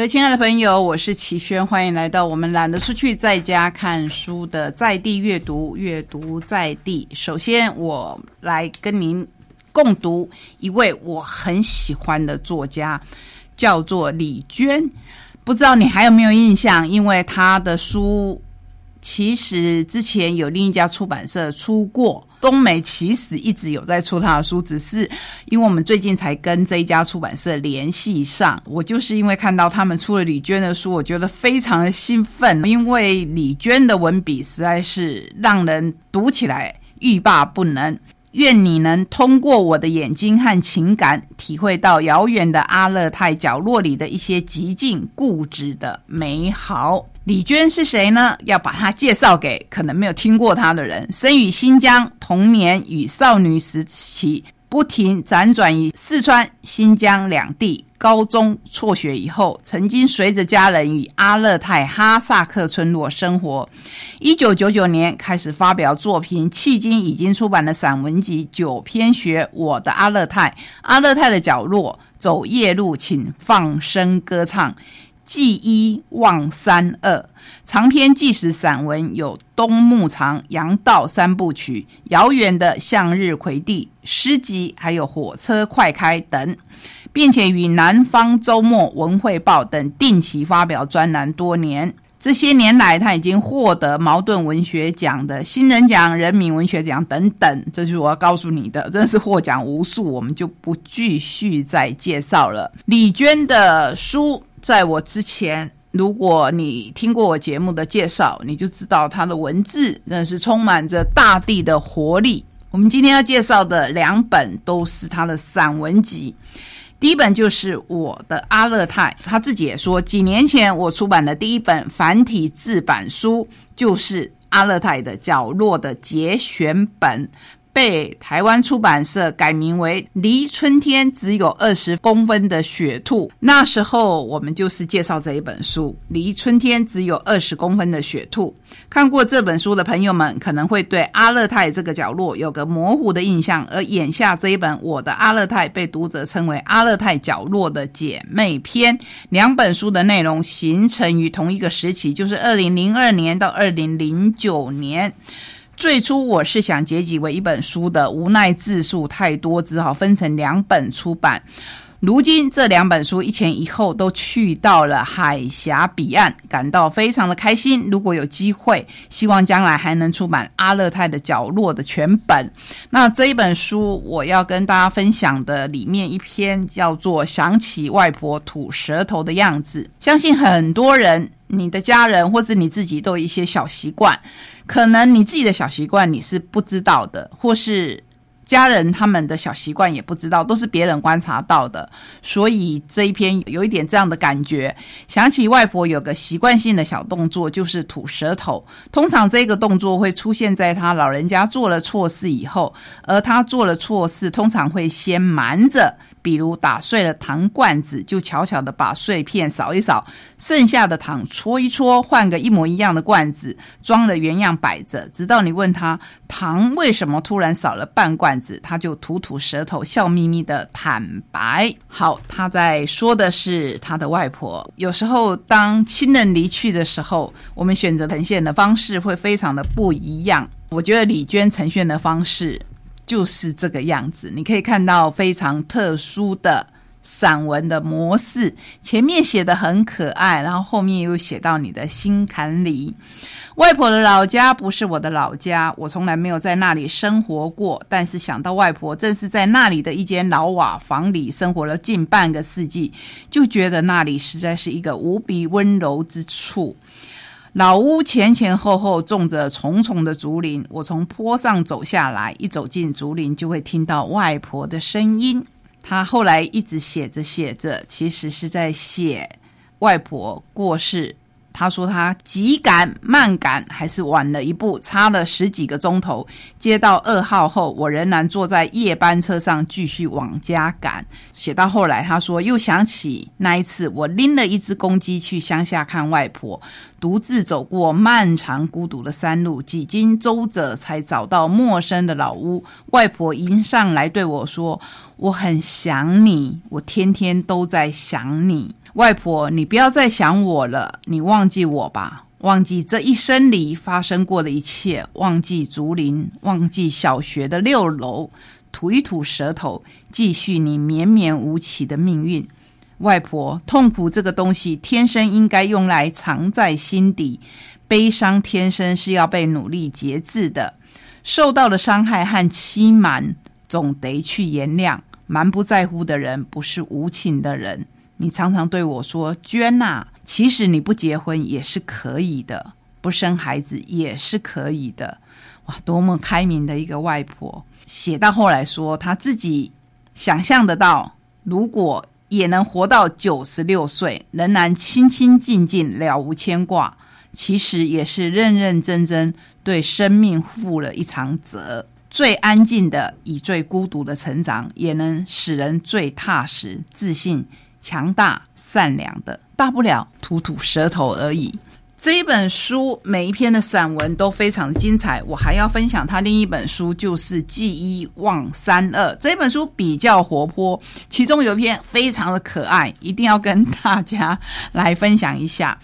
各位亲爱的朋友，我是齐轩，欢迎来到我们懒得出去，在家看书的在地阅读，阅读在地。首先，我来跟您共读一位我很喜欢的作家，叫做李娟。不知道你还有没有印象？因为她的书。其实之前有另一家出版社出过，东美其实一直有在出他的书，只是因为我们最近才跟这一家出版社联系上。我就是因为看到他们出了李娟的书，我觉得非常的兴奋，因为李娟的文笔实在是让人读起来欲罢不能。愿你能通过我的眼睛和情感，体会到遥远的阿勒泰角落里的一些极尽固执的美好。李娟是谁呢？要把她介绍给可能没有听过她的人。生于新疆，童年与少女时期。不停辗转于四川、新疆两地，高中辍学以后，曾经随着家人与阿勒泰哈萨克村落生活。一九九九年开始发表作品，迄今已经出版的散文集九篇，学《我的阿勒泰》《阿勒泰的角落》《走夜路，请放声歌唱》。记一望三二长篇纪实散文有《东牧场》《杨道三部曲》《遥远的向日葵地》诗集，还有《火车快开》等，并且与《南方周末文汇报》等定期发表专栏多年。这些年来，他已经获得茅盾文学奖的新人奖、人民文学奖等等。这就是我要告诉你的，真是获奖无数，我们就不继续再介绍了。李娟的书。在我之前，如果你听过我节目的介绍，你就知道他的文字真是充满着大地的活力。我们今天要介绍的两本都是他的散文集，第一本就是《我的阿勒泰》，他自己也说，几年前我出版的第一本繁体字版书就是《阿勒泰的角落》的节选本。被台湾出版社改名为《离春天只有二十公分的雪兔》。那时候我们就是介绍这一本书，《离春天只有二十公分的雪兔》。看过这本书的朋友们，可能会对阿勒泰这个角落有个模糊的印象。而眼下这一本《我的阿勒泰》被读者称为《阿勒泰角落的姐妹篇》。两本书的内容形成于同一个时期，就是二零零二年到二零零九年。最初我是想结集为一本书的，无奈字数太多，只好分成两本出版。如今这两本书一前一后都去到了海峡彼岸，感到非常的开心。如果有机会，希望将来还能出版《阿勒泰的角落》的全本。那这一本书我要跟大家分享的里面一篇叫做《想起外婆吐舌头的样子》，相信很多人。你的家人或是你自己都有一些小习惯，可能你自己的小习惯你是不知道的，或是。家人他们的小习惯也不知道，都是别人观察到的，所以这一篇有一点这样的感觉。想起外婆有个习惯性的小动作，就是吐舌头。通常这个动作会出现在他老人家做了错事以后，而他做了错事，通常会先瞒着，比如打碎了糖罐子，就悄悄的把碎片扫一扫，剩下的糖搓一搓，换个一模一样的罐子，装的原样摆着，直到你问他糖为什么突然少了半罐子。他就吐吐舌头，笑眯眯的坦白。好，他在说的是他的外婆。有时候，当亲人离去的时候，我们选择呈现的方式会非常的不一样。我觉得李娟呈现的方式就是这个样子。你可以看到非常特殊的。散文的模式，前面写的很可爱，然后后面又写到你的心坎里。外婆的老家不是我的老家，我从来没有在那里生活过。但是想到外婆正是在那里的一间老瓦房里生活了近半个世纪，就觉得那里实在是一个无比温柔之处。老屋前前后后种着重重的竹林，我从坡上走下来，一走进竹林就会听到外婆的声音。她后来一直写着写着，其实是在写外婆过世。他说他急赶慢赶，还是晚了一步，差了十几个钟头。接到噩耗后，我仍然坐在夜班车上继续往家赶。写到后来，他说又想起那一次，我拎了一只公鸡去乡下看外婆。独自走过漫长孤独的山路，几经周折才找到陌生的老屋。外婆迎上来对我说：“我很想你，我天天都在想你。”外婆，你不要再想我了，你忘记我吧，忘记这一生里发生过的一切，忘记竹林，忘记小学的六楼，吐一吐舌头，继续你绵绵无期的命运。外婆，痛苦这个东西天生应该用来藏在心底，悲伤天生是要被努力节制的。受到的伤害和欺瞒，总得去原谅。蛮不在乎的人，不是无情的人。你常常对我说：“娟呐，其实你不结婚也是可以的，不生孩子也是可以的。”哇，多么开明的一个外婆！写到后来说，她自己想象得到，如果也能活到九十六岁，仍然清清静静，了无牵挂，其实也是认认真真对生命负了一场责。最安静的，以最孤独的成长，也能使人最踏实、自信、强大、善良的。大不了吐吐舌头而已。这一本书每一篇的散文都非常的精彩。我还要分享他另一本书，就是《记一忘三二》。这本书比较活泼，其中有一篇非常的可爱，一定要跟大家来分享一下。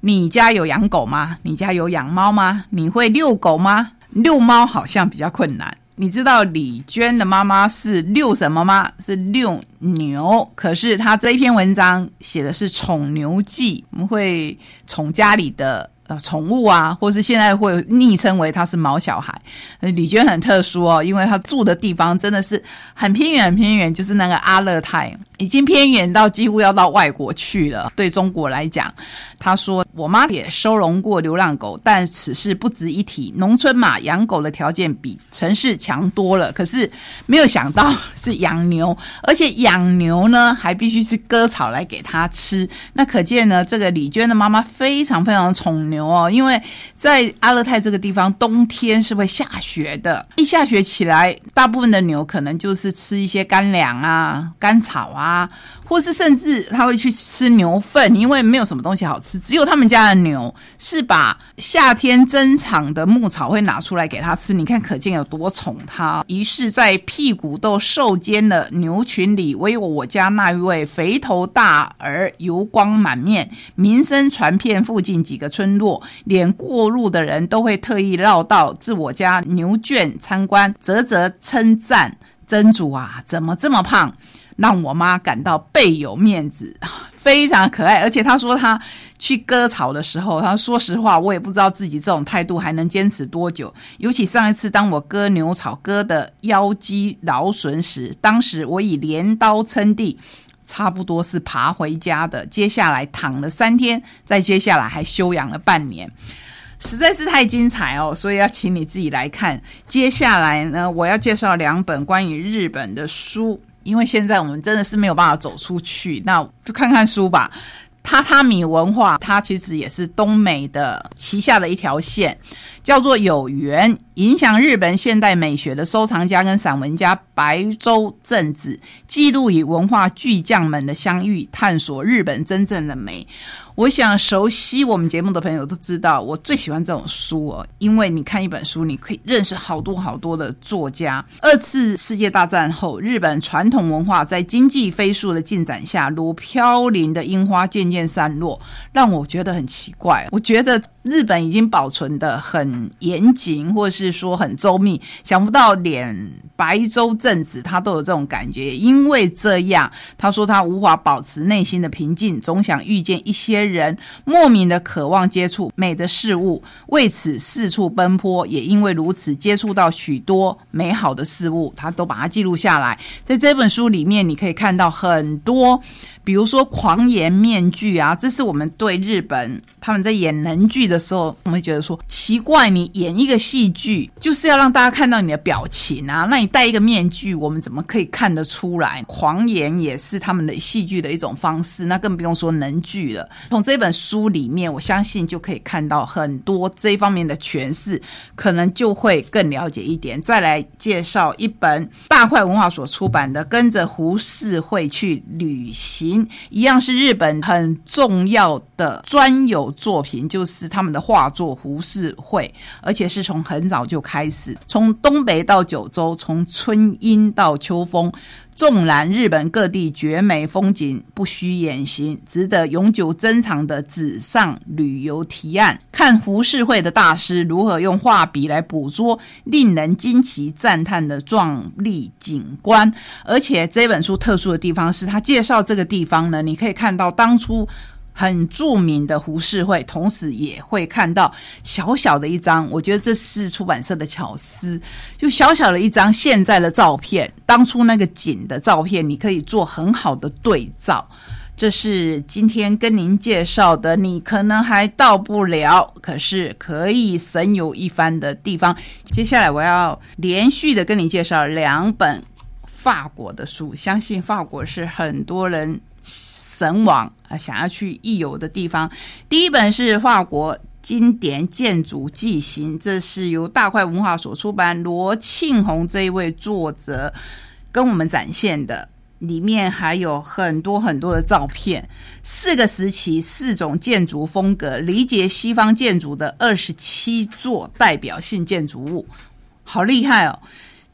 你家有养狗吗？你家有养猫吗？你会遛狗吗？遛猫好像比较困难。你知道李娟的妈妈是六什么吗？是六牛。可是她这一篇文章写的是宠牛记，我们会宠家里的。呃宠物啊，或是现在会昵称为他是毛小孩。李娟很特殊哦，因为他住的地方真的是很偏远，很偏远，就是那个阿勒泰，已经偏远到几乎要到外国去了。对中国来讲，他说我妈也收容过流浪狗，但此事不值一提。农村嘛，养狗的条件比城市强多了。可是没有想到是养牛，而且养牛呢还必须是割草来给它吃。那可见呢，这个李娟的妈妈非常非常宠牛。哦，因为在阿勒泰这个地方，冬天是会下雪的。一下雪起来，大部分的牛可能就是吃一些干粮啊、干草啊。或是甚至他会去吃牛粪，因为没有什么东西好吃，只有他们家的牛是把夏天珍藏的牧草会拿出来给他吃。你看，可见有多宠他。于是，在屁股都瘦尖的牛群里，唯有我家那一位肥头大耳、油光满面、名声传遍附近几个村落，连过路的人都会特意绕道至我家牛圈参观，啧啧称赞：“真主啊，怎么这么胖？”让我妈感到倍有面子，非常可爱。而且她说她去割草的时候，她说实话，我也不知道自己这种态度还能坚持多久。尤其上一次当我割牛草割的腰肌劳损时，当时我以镰刀撑地，差不多是爬回家的。接下来躺了三天，再接下来还休养了半年，实在是太精彩哦！所以要请你自己来看。接下来呢，我要介绍两本关于日本的书。因为现在我们真的是没有办法走出去，那就看看书吧。榻榻米文化，它其实也是东美的旗下的一条线，叫做有缘。影响日本现代美学的收藏家跟散文家白洲正子，记录与文化巨匠们的相遇，探索日本真正的美。我想熟悉我们节目的朋友都知道，我最喜欢这种书哦，因为你看一本书，你可以认识好多好多的作家。二次世界大战后，日本传统文化在经济飞速的进展下，如飘零的樱花渐渐散落，让我觉得很奇怪。我觉得日本已经保存的很严谨，或是。说很周密，想不到连白州正子他都有这种感觉。因为这样，他说他无法保持内心的平静，总想遇见一些人，莫名的渴望接触美的事物，为此四处奔波。也因为如此，接触到许多美好的事物，他都把它记录下来。在这本书里面，你可以看到很多。比如说狂言面具啊，这是我们对日本他们在演能剧的时候，我们会觉得说奇怪，你演一个戏剧就是要让大家看到你的表情啊，那你戴一个面具，我们怎么可以看得出来？狂言也是他们的戏剧的一种方式，那更不用说能剧了。从这本书里面，我相信就可以看到很多这方面的诠释，可能就会更了解一点。再来介绍一本大块文化所出版的《跟着胡适会去旅行》。一样是日本很重要的专有作品，就是他们的画作《胡适会》，而且是从很早就开始，从东北到九州，从春阴到秋风，纵览日本各地绝美风景，不虚远行，值得永久珍藏的纸上旅游提案。看胡世会的大师如何用画笔来捕捉令人惊奇赞叹的壮丽景观。而且这本书特殊的地方是，他介绍这个地方呢，你可以看到当初。很著名的胡适会，同时也会看到小小的一张，我觉得这是出版社的巧思，就小小的一张现在的照片，当初那个景的照片，你可以做很好的对照。这是今天跟您介绍的，你可能还到不了，可是可以神游一番的地方。接下来我要连续的跟你介绍两本法国的书，相信法国是很多人。神往啊，想要去一游的地方。第一本是法国经典建筑纪行，这是由大块文化所出版，罗庆红这一位作者跟我们展现的。里面还有很多很多的照片，四个时期、四种建筑风格，理解西方建筑的二十七座代表性建筑物，好厉害哦！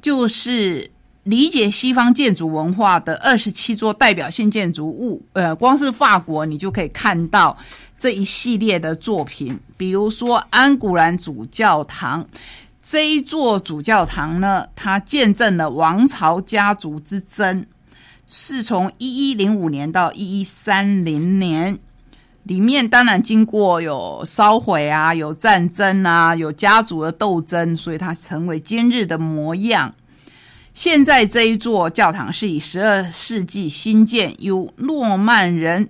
就是。理解西方建筑文化的二十七座代表性建筑物，呃，光是法国你就可以看到这一系列的作品。比如说安古兰主教堂，这一座主教堂呢，它见证了王朝家族之争，是从一一零五年到一一三零年，里面当然经过有烧毁啊，有战争啊，有家族的斗争，所以它成为今日的模样。现在这一座教堂是以十二世纪新建，由诺曼人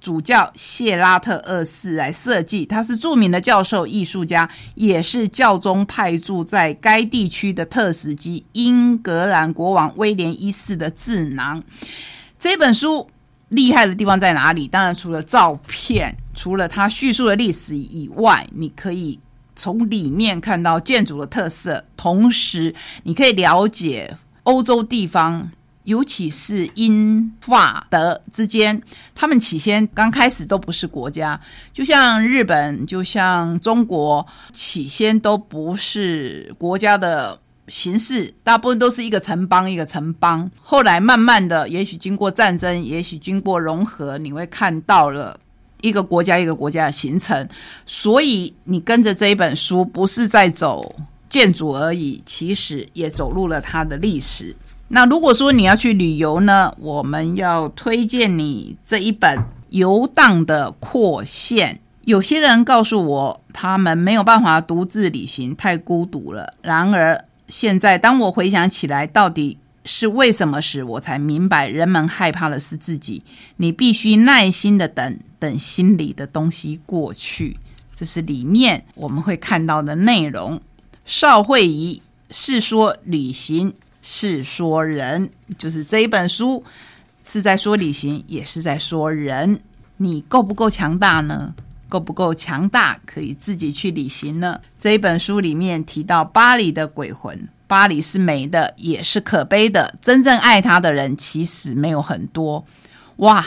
主教谢拉特二世来设计。他是著名的教授、艺术家，也是教宗派驻在该地区的特使及英格兰国王威廉一世的智囊。这本书厉害的地方在哪里？当然，除了照片，除了它叙述的历史以外，你可以。从里面看到建筑的特色，同时你可以了解欧洲地方，尤其是英法德之间，他们起先刚开始都不是国家，就像日本，就像中国，起先都不是国家的形式，大部分都是一个城邦一个城邦，后来慢慢的，也许经过战争，也许经过融合，你会看到了。一个国家一个国家的形成，所以你跟着这一本书，不是在走建筑而已，其实也走入了它的历史。那如果说你要去旅游呢，我们要推荐你这一本《游荡的扩线》。有些人告诉我，他们没有办法独自旅行，太孤独了。然而，现在当我回想起来，到底。是为什么时，我才明白，人们害怕的是自己。你必须耐心的等等，心里的东西过去。这是里面我们会看到的内容。邵慧仪是说旅行，是说人，就是这一本书是在说旅行，也是在说人。你够不够强大呢？够不够强大，可以自己去旅行呢？这一本书里面提到巴黎的鬼魂。巴黎是美的，也是可悲的。真正爱他的人其实没有很多。哇，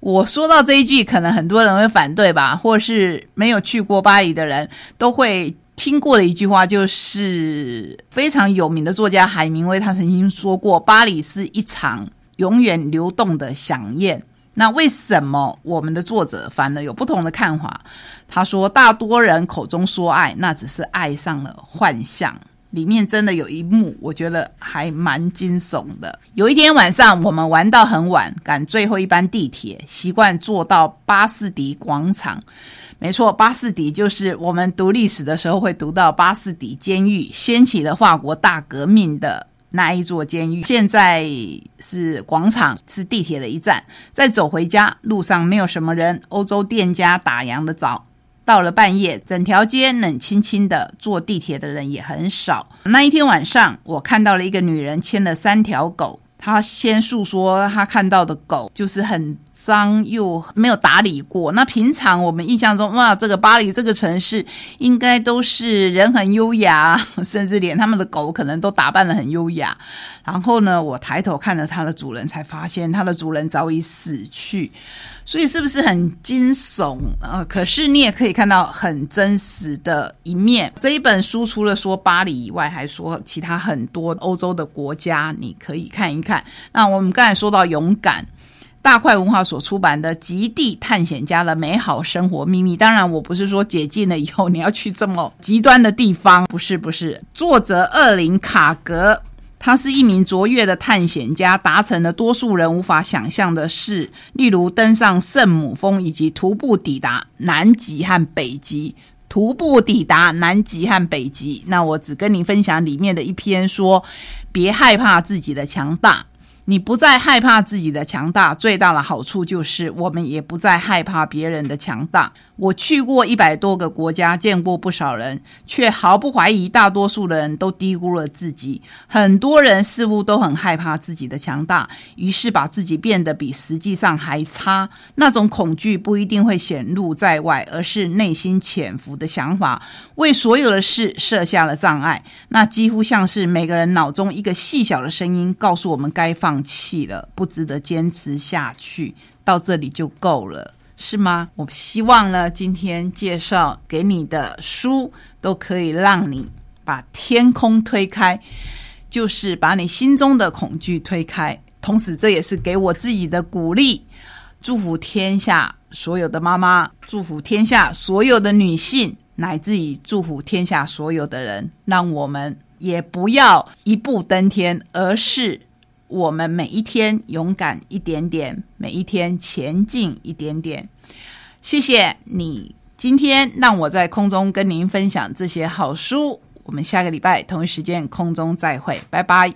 我说到这一句，可能很多人会反对吧，或是没有去过巴黎的人都会听过的一句话，就是非常有名的作家海明威他曾经说过：“巴黎是一场永远流动的响宴。”那为什么我们的作者反而有不同的看法？他说：“大多人口中说爱，那只是爱上了幻象。”里面真的有一幕，我觉得还蛮惊悚的。有一天晚上，我们玩到很晚，赶最后一班地铁，习惯坐到巴士底广场。没错，巴士底就是我们读历史的时候会读到巴士底监狱，掀起了法国大革命的那一座监狱。现在是广场，是地铁的一站。再走回家，路上没有什么人，欧洲店家打烊的早。到了半夜，整条街冷清清的，坐地铁的人也很少。那一天晚上，我看到了一个女人牵了三条狗。她先诉说她看到的狗就是很脏又没有打理过。那平常我们印象中，哇，这个巴黎这个城市应该都是人很优雅，甚至连他们的狗可能都打扮的很优雅。然后呢，我抬头看了它的主人，才发现它的主人早已死去。所以是不是很惊悚？呃，可是你也可以看到很真实的一面。这一本书除了说巴黎以外，还说其他很多欧洲的国家，你可以看一看。那我们刚才说到勇敢，大块文化所出版的《极地探险家的美好生活秘密》。当然，我不是说解禁了以后你要去这么极端的地方，不是，不是。作者厄林卡格。他是一名卓越的探险家，达成了多数人无法想象的事，例如登上圣母峰，以及徒步抵达南极和北极。徒步抵达南极和北极，那我只跟你分享里面的一篇，说别害怕自己的强大。你不再害怕自己的强大，最大的好处就是我们也不再害怕别人的强大。我去过一百多个国家，见过不少人，却毫不怀疑，大多数的人都低估了自己。很多人似乎都很害怕自己的强大，于是把自己变得比实际上还差。那种恐惧不一定会显露在外，而是内心潜伏的想法，为所有的事设下了障碍。那几乎像是每个人脑中一个细小的声音，告诉我们该放放。弃了，不值得坚持下去，到这里就够了，是吗？我希望呢，今天介绍给你的书都可以让你把天空推开，就是把你心中的恐惧推开。同时，这也是给我自己的鼓励，祝福天下所有的妈妈，祝福天下所有的女性，乃至于祝福天下所有的人，让我们也不要一步登天，而是。我们每一天勇敢一点点，每一天前进一点点。谢谢你今天让我在空中跟您分享这些好书。我们下个礼拜同一时间空中再会，拜拜。